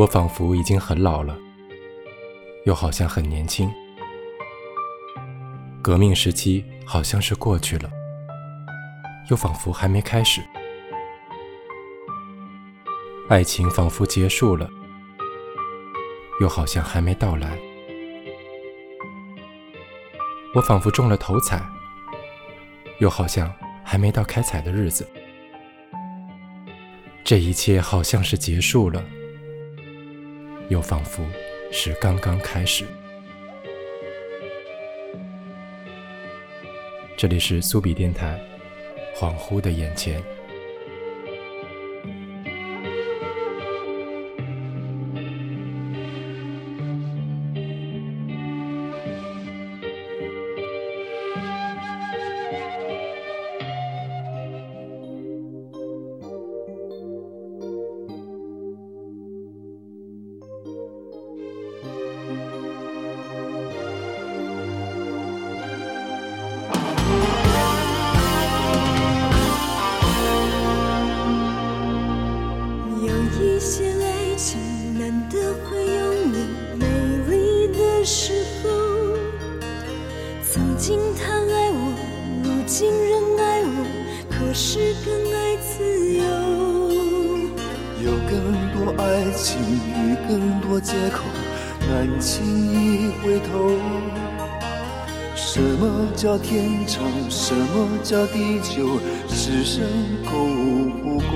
我仿佛已经很老了，又好像很年轻。革命时期好像是过去了，又仿佛还没开始。爱情仿佛结束了，又好像还没到来。我仿佛中了头彩，又好像还没到开彩的日子。这一切好像是结束了，又仿佛是刚刚开始。这里是苏比电台，恍惚的眼前。时候，曾经他爱我，如今仍爱我，可是更爱自由。有更多爱情与更多借口，难轻易回头。什么叫天长？什么叫地久？此生够不够？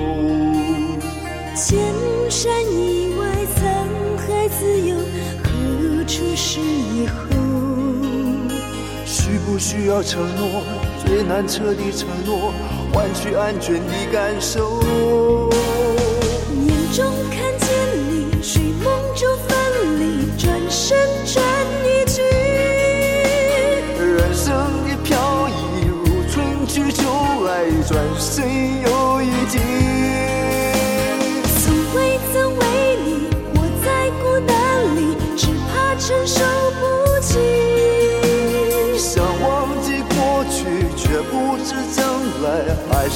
千山以外，沧海自由。何处是以后？需不需要承诺？最难彻底承诺，换取安全的感受。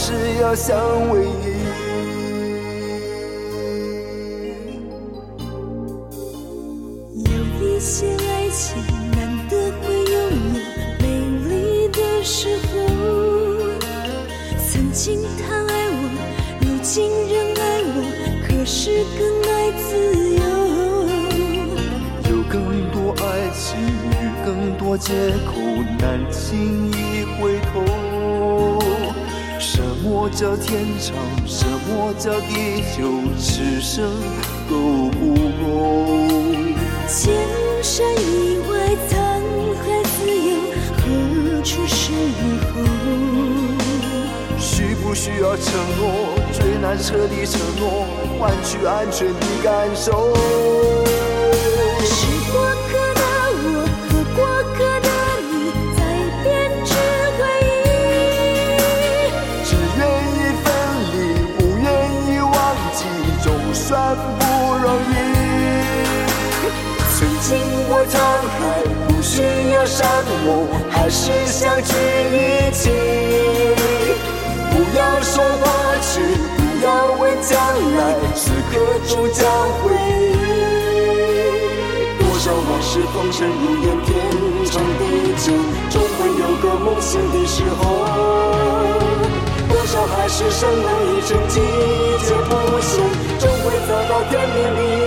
是要相偎依。有一些爱情，难得会拥有美丽的时候。曾经他爱我，如今仍爱我，可是更爱自由。有更多爱情与更多借口，难轻易回头。什么叫天长？什么叫地久？此生够不够？千山以外，沧海自由，何处是以后？不需要承诺，最难彻底承诺，换取安全的感受。经过沧海，不需要山盟，还是相聚一起。不要说过去，不要问将来，此刻终将回忆。多少往事风尘如烟，天长地久，终会有个梦醒的时候。多少海誓山盟，一程季节不限，终会走到天明的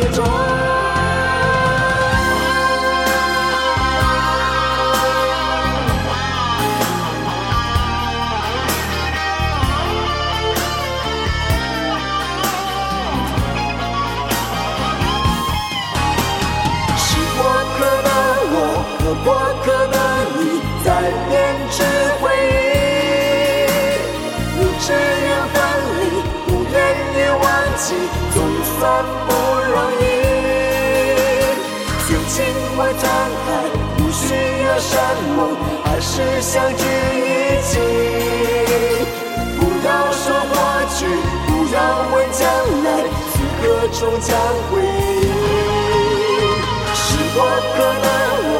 山盟，还是相聚一起。不要说过去，不要问将来，此刻终将回忆。是过客的我。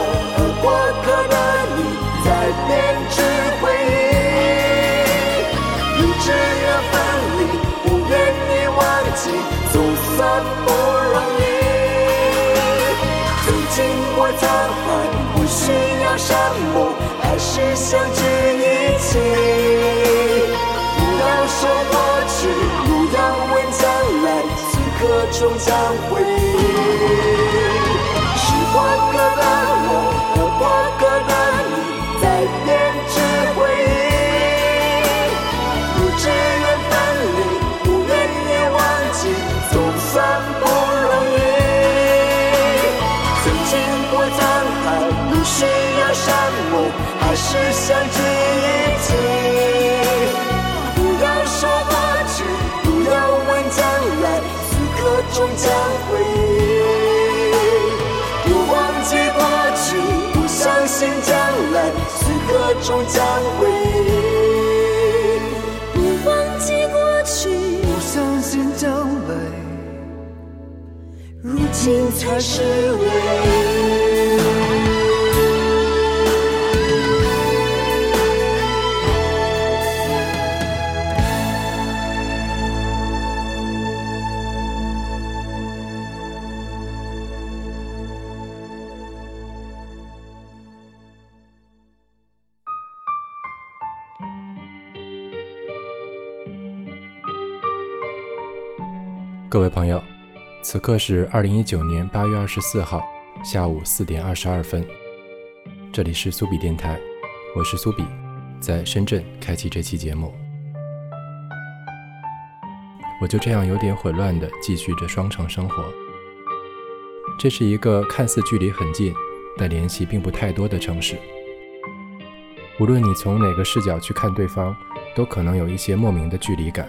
过客的你在编织回忆，明知缘分离，不愿意忘记，总算不容易。需要山盟，还是相聚一起？不要说过去，不要问将来，此刻终将回忆。时光隔的我和过客的你，在编织回忆。不知缘分离，不愿也忘记，总算不容易。曾经过沧海，需要山盟，还是相聚一起？不要说过去，不要问将来，此刻终将回忆。不忘记过去，不相信将来，此刻终将回忆。不忘记过去，不相信将来，如今才是唯一。各位朋友，此刻是二零一九年八月二十四号下午四点二十二分，这里是苏比电台，我是苏比，在深圳开启这期节目。我就这样有点混乱的继续着双城生活。这是一个看似距离很近，但联系并不太多的城市。无论你从哪个视角去看对方，都可能有一些莫名的距离感。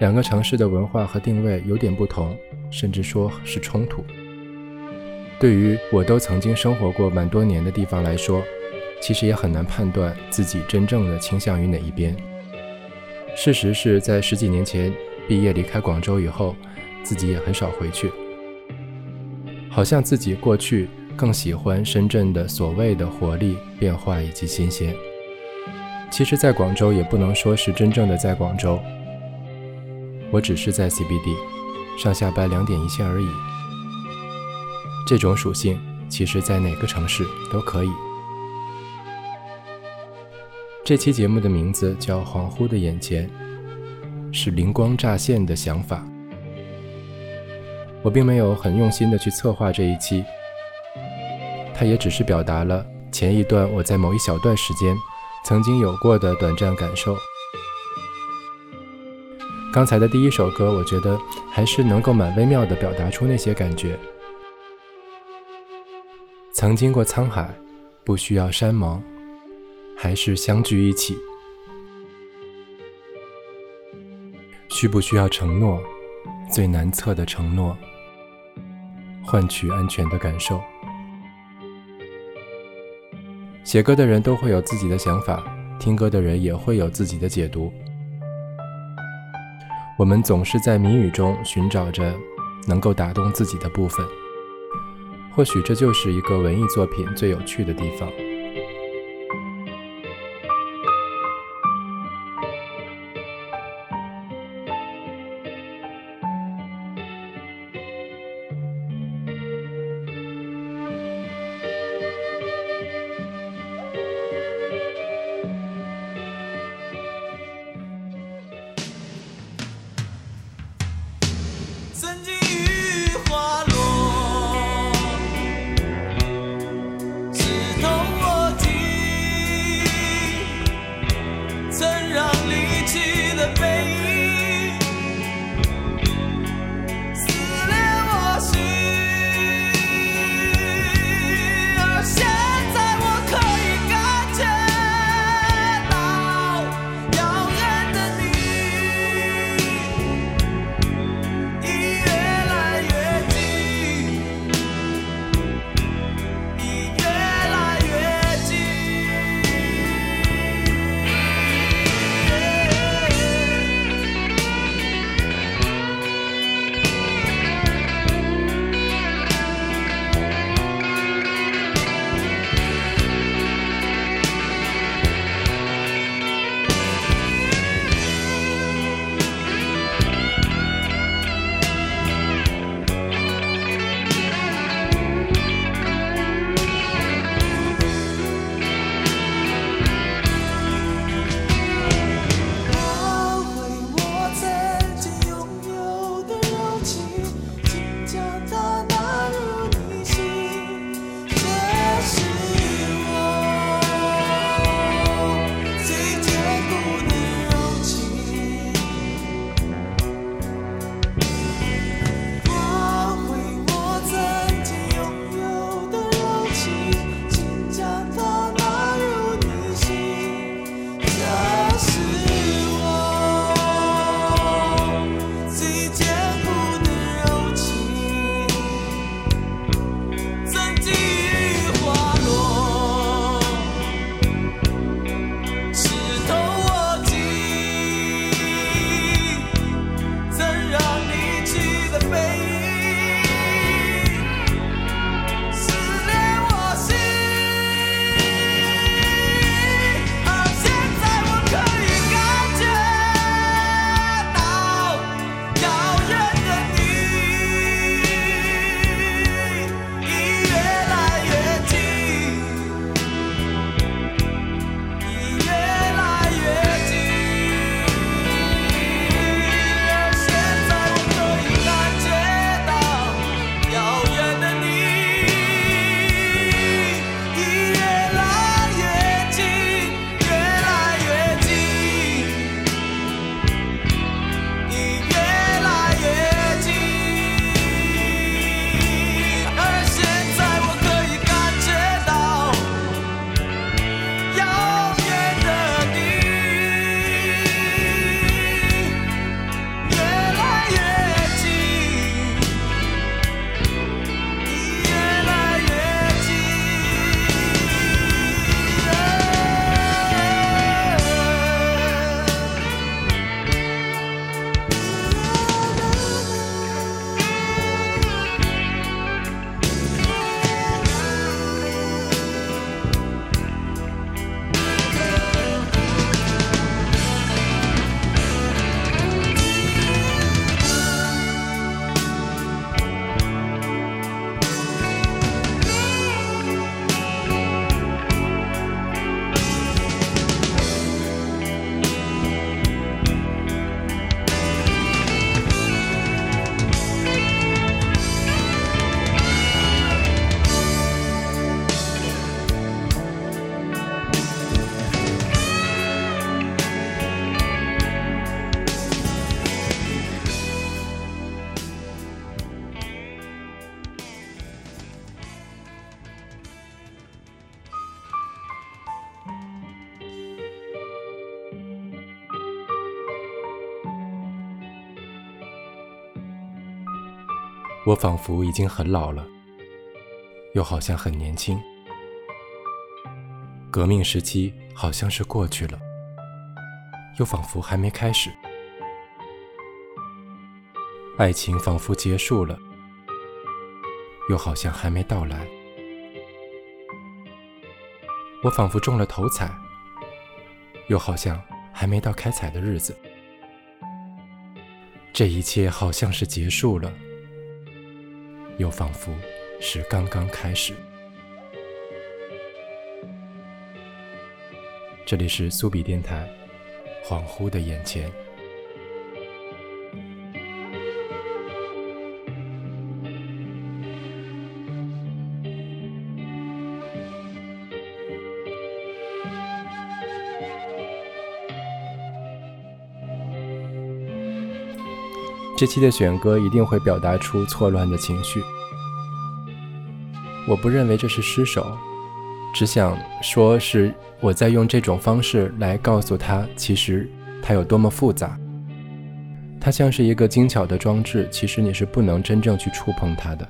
两个城市的文化和定位有点不同，甚至说是冲突。对于我都曾经生活过蛮多年的地方来说，其实也很难判断自己真正的倾向于哪一边。事实是在十几年前毕业离开广州以后，自己也很少回去。好像自己过去更喜欢深圳的所谓的活力、变化以及新鲜。其实，在广州也不能说是真正的在广州。我只是在 CBD，上下班两点一线而已。这种属性，其实在哪个城市都可以。这期节目的名字叫《恍惚的眼前》，是灵光乍现的想法。我并没有很用心的去策划这一期，它也只是表达了前一段我在某一小段时间曾经有过的短暂感受。刚才的第一首歌，我觉得还是能够蛮微妙的表达出那些感觉。曾经过沧海，不需要山盟，还是相聚一起。需不需要承诺？最难测的承诺，换取安全的感受。写歌的人都会有自己的想法，听歌的人也会有自己的解读。我们总是在谜语中寻找着能够打动自己的部分，或许这就是一个文艺作品最有趣的地方。我仿佛已经很老了，又好像很年轻。革命时期好像是过去了，又仿佛还没开始。爱情仿佛结束了，又好像还没到来。我仿佛中了头彩，又好像还没到开彩的日子。这一切好像是结束了，又仿佛是刚刚开始。这里是苏比电台，恍惚的眼前。这期的选歌一定会表达出错乱的情绪，我不认为这是失手，只想说是我在用这种方式来告诉他，其实它有多么复杂。它像是一个精巧的装置，其实你是不能真正去触碰它的。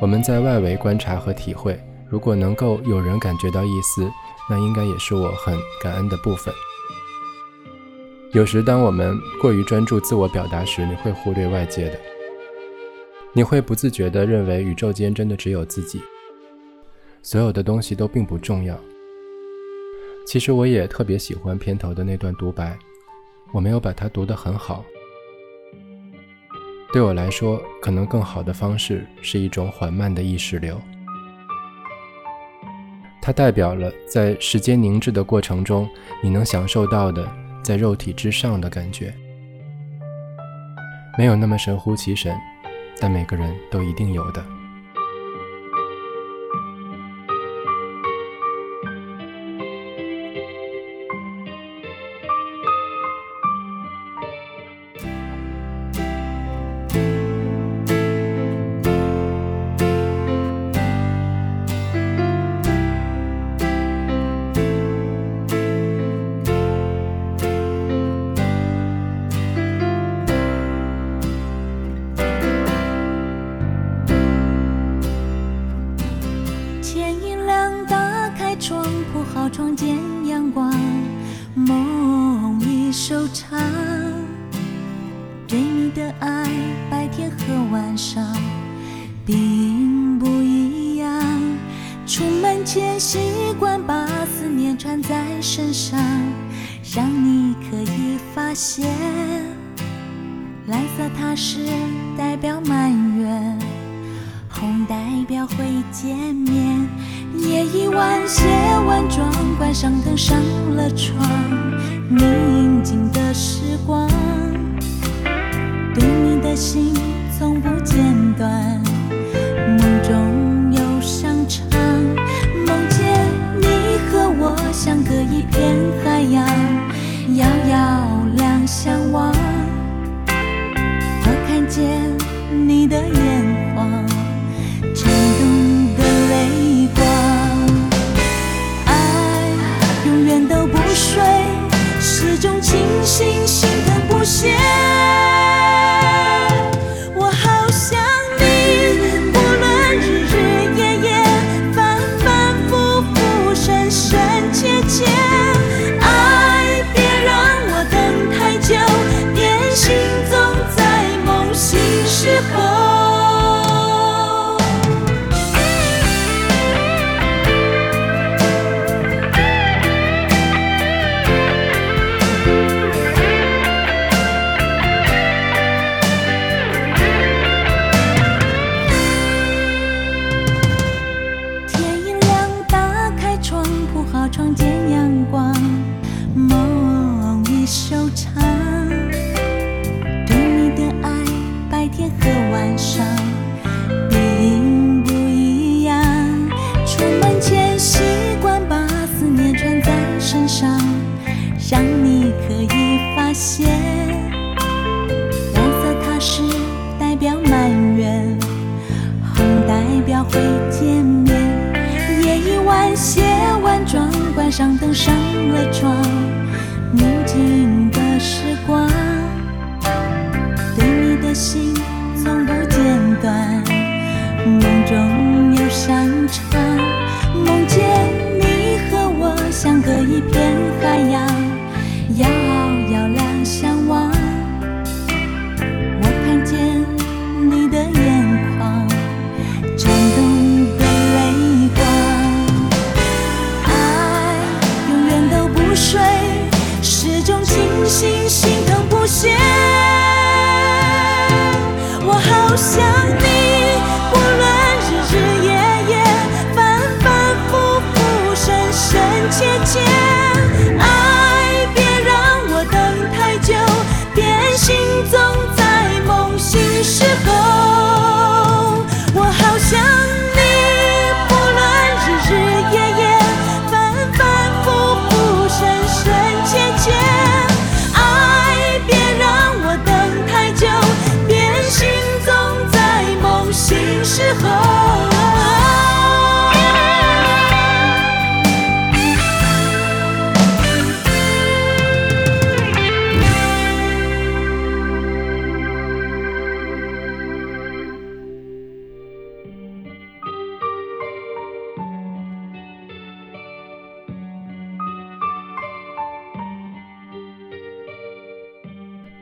我们在外围观察和体会，如果能够有人感觉到一丝，那应该也是我很感恩的部分。有时，当我们过于专注自我表达时，你会忽略外界的，你会不自觉地认为宇宙间真的只有自己，所有的东西都并不重要。其实，我也特别喜欢片头的那段独白，我没有把它读得很好。对我来说，可能更好的方式是一种缓慢的意识流，它代表了在时间凝滞的过程中，你能享受到的。在肉体之上的感觉，没有那么神乎其神，但每个人都一定有的。睡，始终清醒，心疼不歇。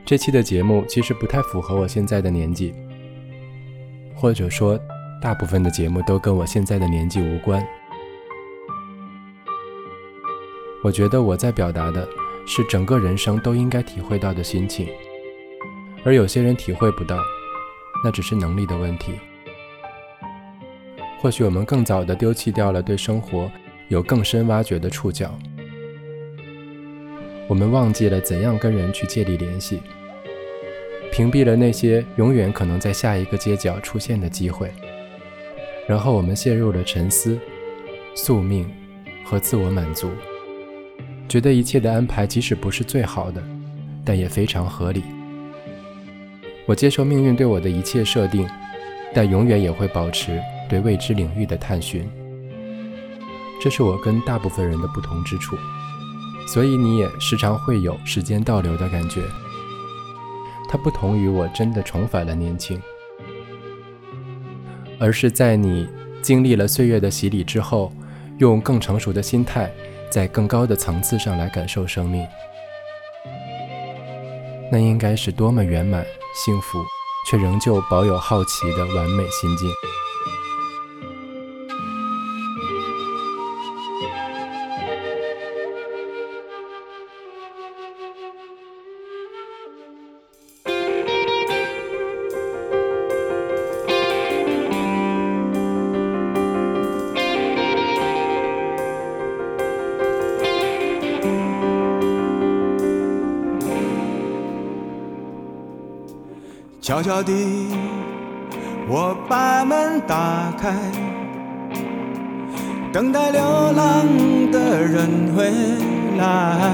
这期的节目其实不太符合我现在的年纪，或者说，大部分的节目都跟我现在的年纪无关。我觉得我在表达的是整个人生都应该体会到的心情，而有些人体会不到，那只是能力的问题。或许我们更早地丢弃掉了对生活有更深挖掘的触角，我们忘记了怎样跟人去建立联系。屏蔽了那些永远可能在下一个街角出现的机会，然后我们陷入了沉思、宿命和自我满足，觉得一切的安排即使不是最好的，但也非常合理。我接受命运对我的一切设定，但永远也会保持对未知领域的探寻。这是我跟大部分人的不同之处，所以你也时常会有时间倒流的感觉。它不同于我真的重返了年轻，而是在你经历了岁月的洗礼之后，用更成熟的心态，在更高的层次上来感受生命。那应该是多么圆满、幸福，却仍旧保有好奇的完美心境。悄悄地，我把门打开，等待流浪的人回来。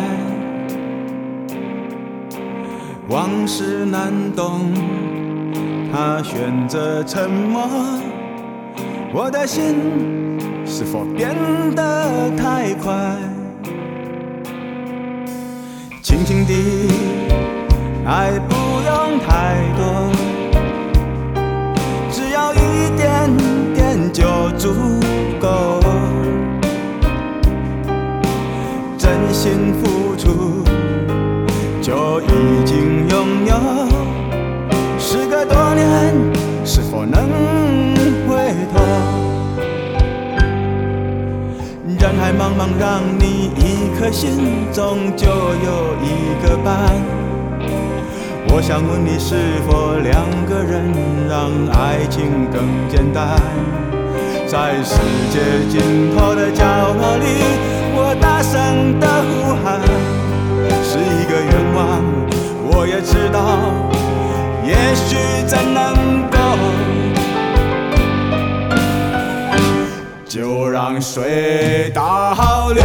往事难懂，他选择沉默。我的心是否变得太快？轻轻地，爱不用太多，只要一点点就足够。真心付出就已经拥有，时隔多年，是否能回头？人海茫茫，让你一颗心，终究有一个伴。我想问你，是否两个人让爱情更简单？在世界尽头的角落里，我大声的呼喊，是一个愿望。我也知道，也许真能够。就让水倒流，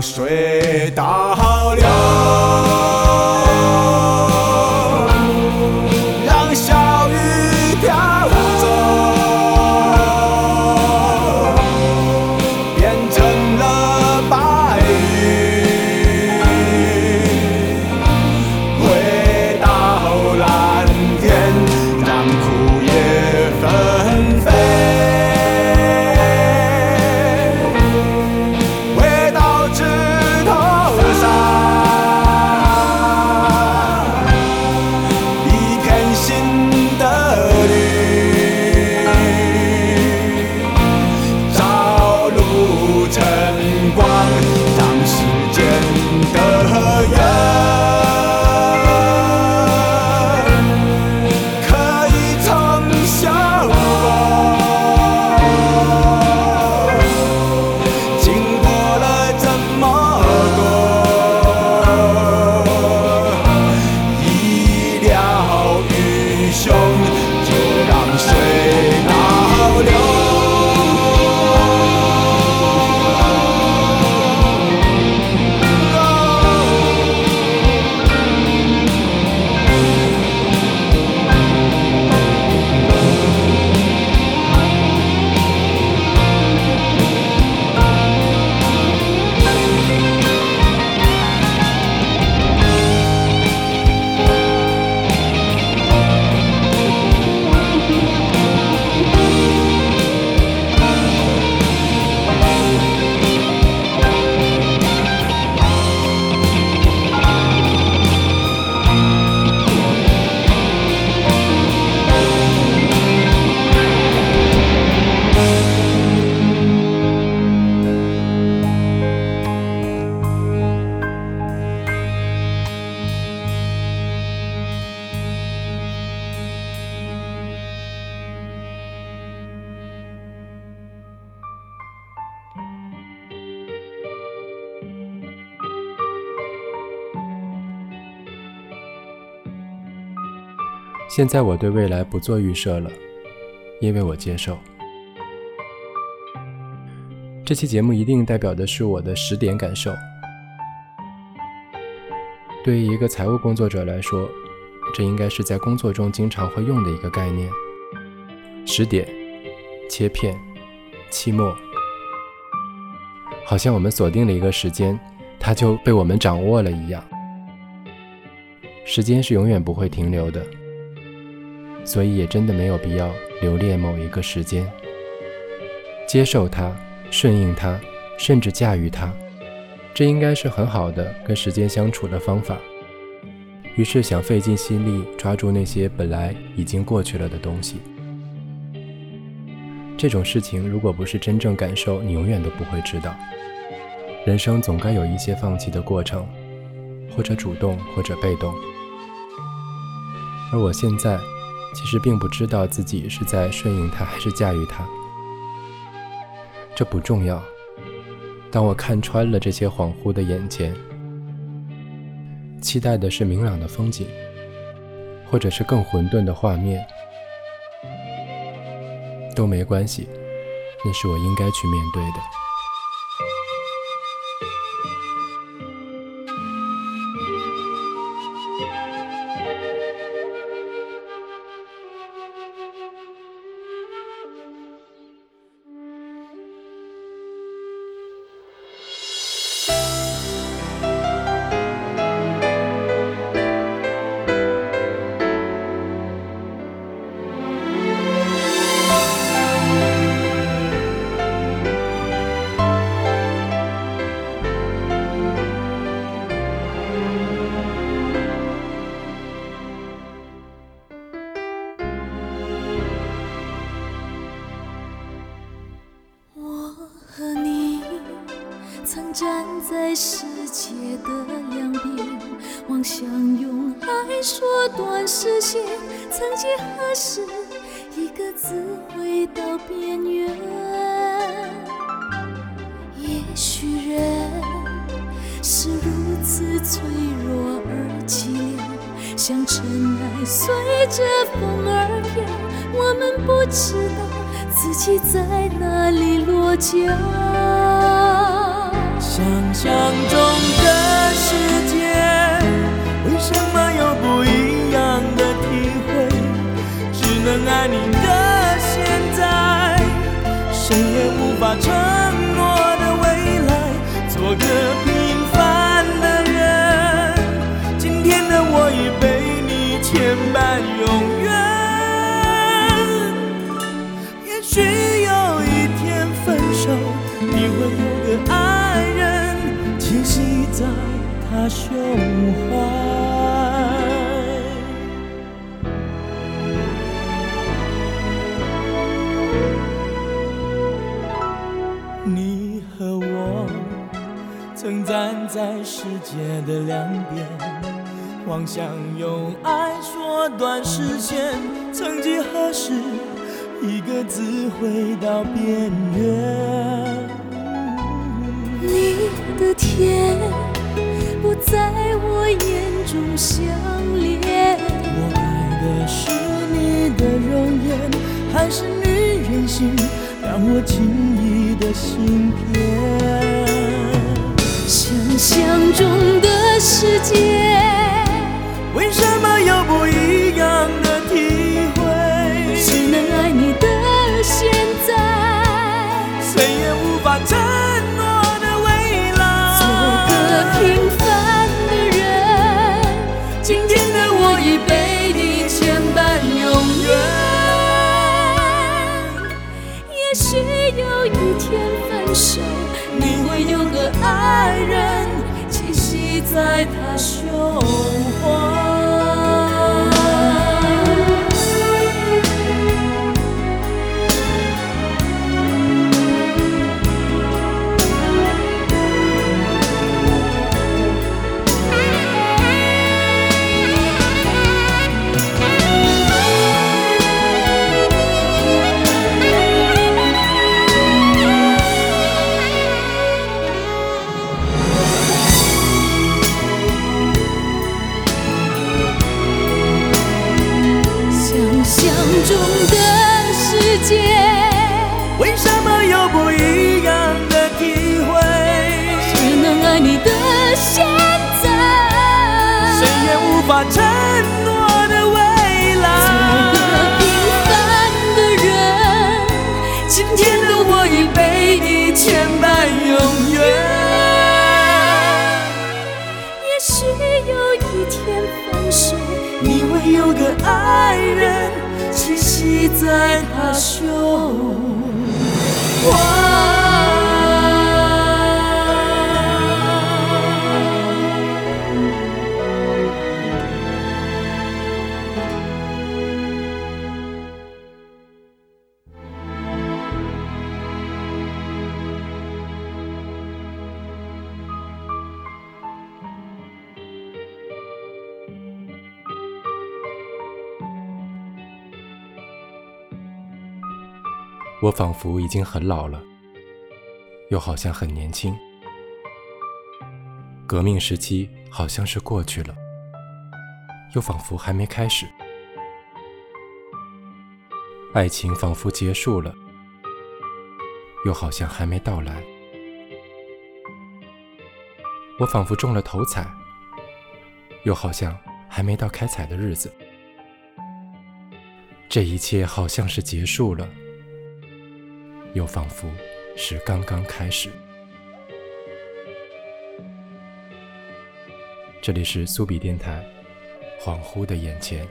水倒流现在我对未来不做预设了，因为我接受。这期节目一定代表的是我的十点感受。对于一个财务工作者来说，这应该是在工作中经常会用的一个概念。十点，切片，期末，好像我们锁定了一个时间，它就被我们掌握了一样。时间是永远不会停留的。所以也真的没有必要留恋某一个时间，接受它，顺应它，甚至驾驭它，这应该是很好的跟时间相处的方法。于是想费尽心力抓住那些本来已经过去了的东西。这种事情如果不是真正感受，你永远都不会知道。人生总该有一些放弃的过程，或者主动，或者被动。而我现在。其实并不知道自己是在顺应它还是驾驭它，这不重要。当我看穿了这些恍惚的眼前，期待的是明朗的风景，或者是更混沌的画面，都没关系，那是我应该去面对的。知道自己在哪里落脚。想象中的世界，为什么有不一样的体会？只能爱你的现在，谁也无法承在他胸怀，你和我曾站在世界的两边，妄想用爱缩短时间。曾几何时，一个字回到边缘。你的天在我眼中相连，我爱的是你的容颜，还是女人心让我轻易的心变？想象中的世界，为什么有不一样的在他我仿佛已经很老了，又好像很年轻。革命时期好像是过去了，又仿佛还没开始。爱情仿佛结束了，又好像还没到来。我仿佛中了头彩，又好像还没到开彩的日子。这一切好像是结束了。又仿佛是刚刚开始。这里是苏比电台，恍惚的眼前。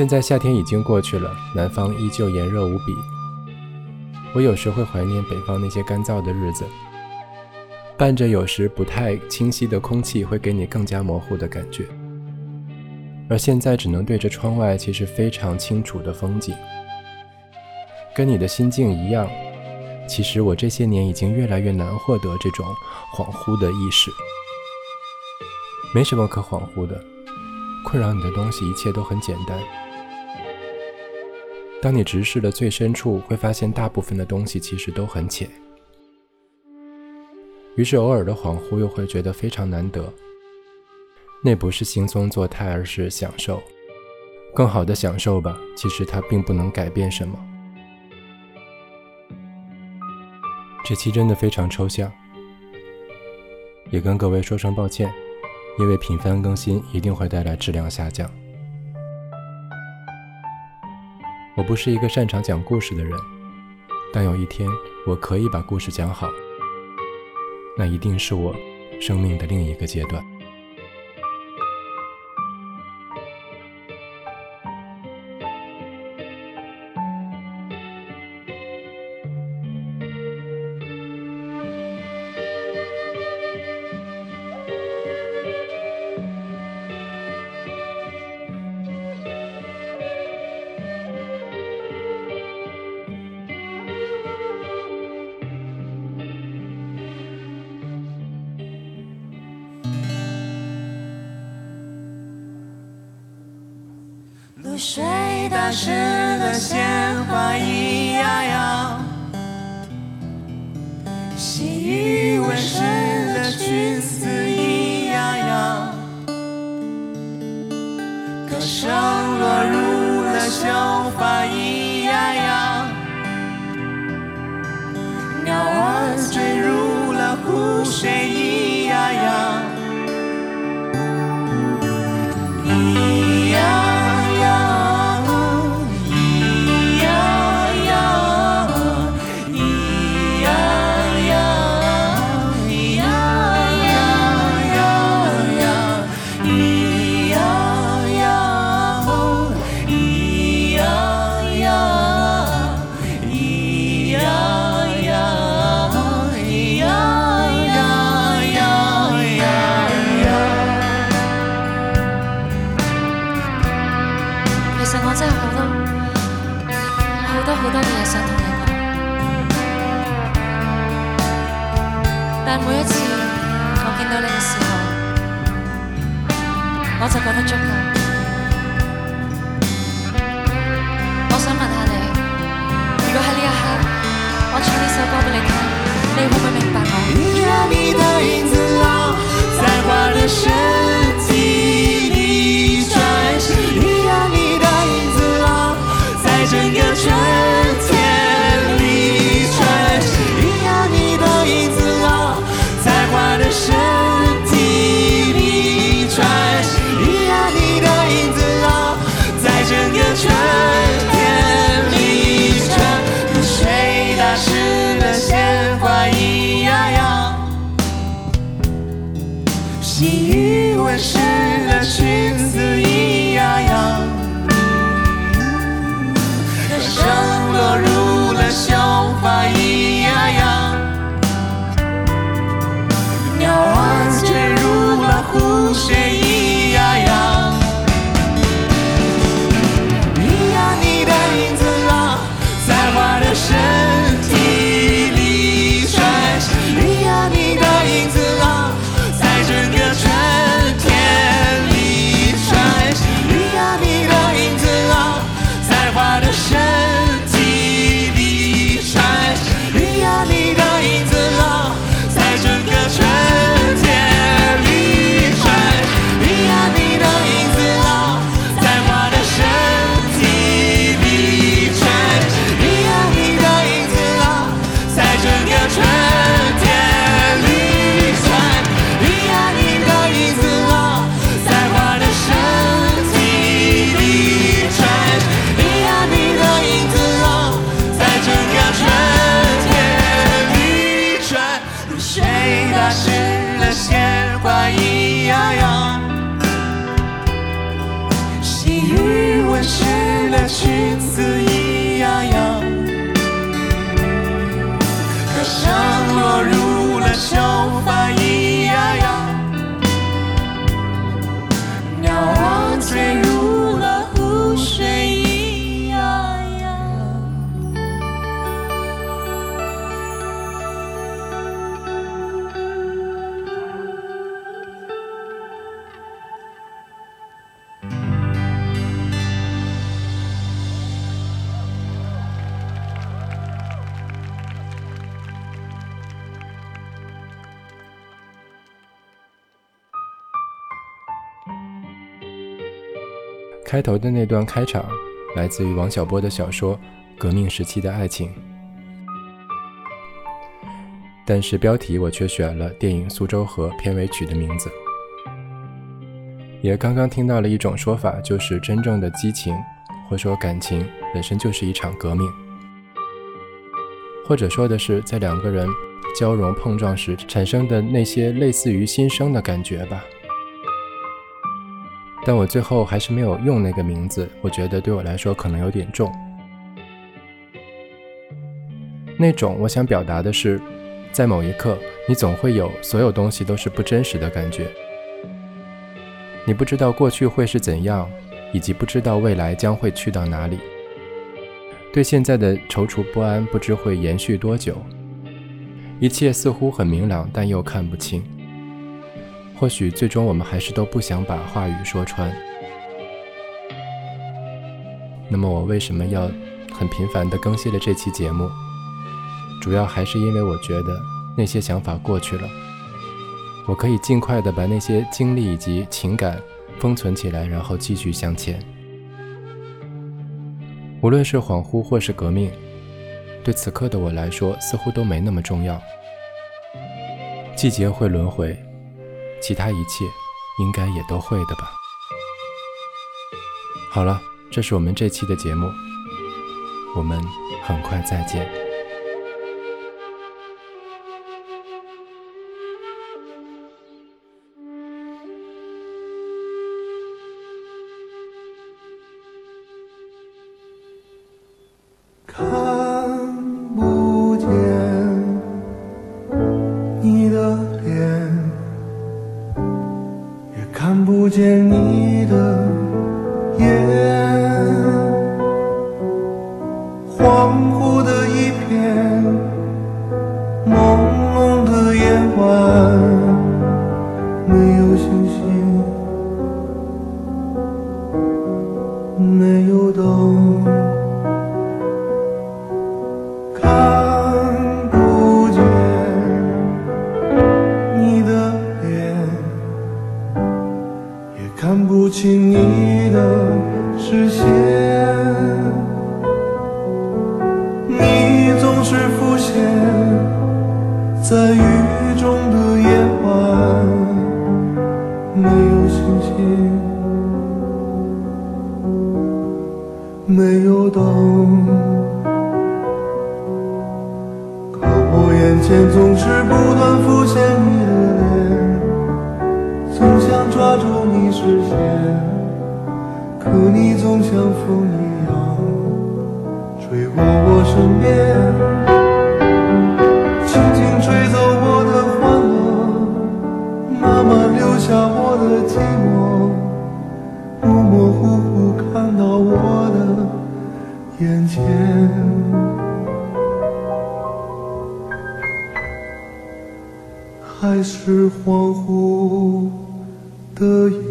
现在夏天已经过去了，南方依旧炎热无比。我有时会怀念北方那些干燥的日子，伴着有时不太清晰的空气，会给你更加模糊的感觉。而现在只能对着窗外，其实非常清楚的风景。跟你的心境一样，其实我这些年已经越来越难获得这种恍惚的意识。没什么可恍惚的，困扰你的东西一切都很简单。当你直视的最深处，会发现大部分的东西其实都很浅。于是偶尔的恍惚又会觉得非常难得。那不是惺忪作态，而是享受，更好的享受吧。其实它并不能改变什么。这期真的非常抽象，也跟各位说声抱歉，因为频繁更新一定会带来质量下降。我不是一个擅长讲故事的人，但有一天我可以把故事讲好，那一定是我生命的另一个阶段。露水打湿了鲜花一样。样，细雨温湿了裙子一样样，歌声开头的那段开场来自于王小波的小说《革命时期的爱情》，但是标题我却选了电影《苏州河》片尾曲的名字。也刚刚听到了一种说法，就是真正的激情，或说感情本身就是一场革命，或者说的是在两个人交融碰撞时产生的那些类似于新生的感觉吧。但我最后还是没有用那个名字，我觉得对我来说可能有点重。那种我想表达的是，在某一刻，你总会有所有东西都是不真实的感觉。你不知道过去会是怎样，以及不知道未来将会去到哪里。对现在的踌躇不安，不知会延续多久。一切似乎很明朗，但又看不清。或许最终我们还是都不想把话语说穿。那么我为什么要很频繁地更新了这期节目？主要还是因为我觉得那些想法过去了。我可以尽快的把那些经历以及情感封存起来，然后继续向前。无论是恍惚或是革命，对此刻的我来说似乎都没那么重要。季节会轮回，其他一切应该也都会的吧。好了，这是我们这期的节目，我们很快再见。寂寞模模糊糊看到我的眼前还是恍惚的眼。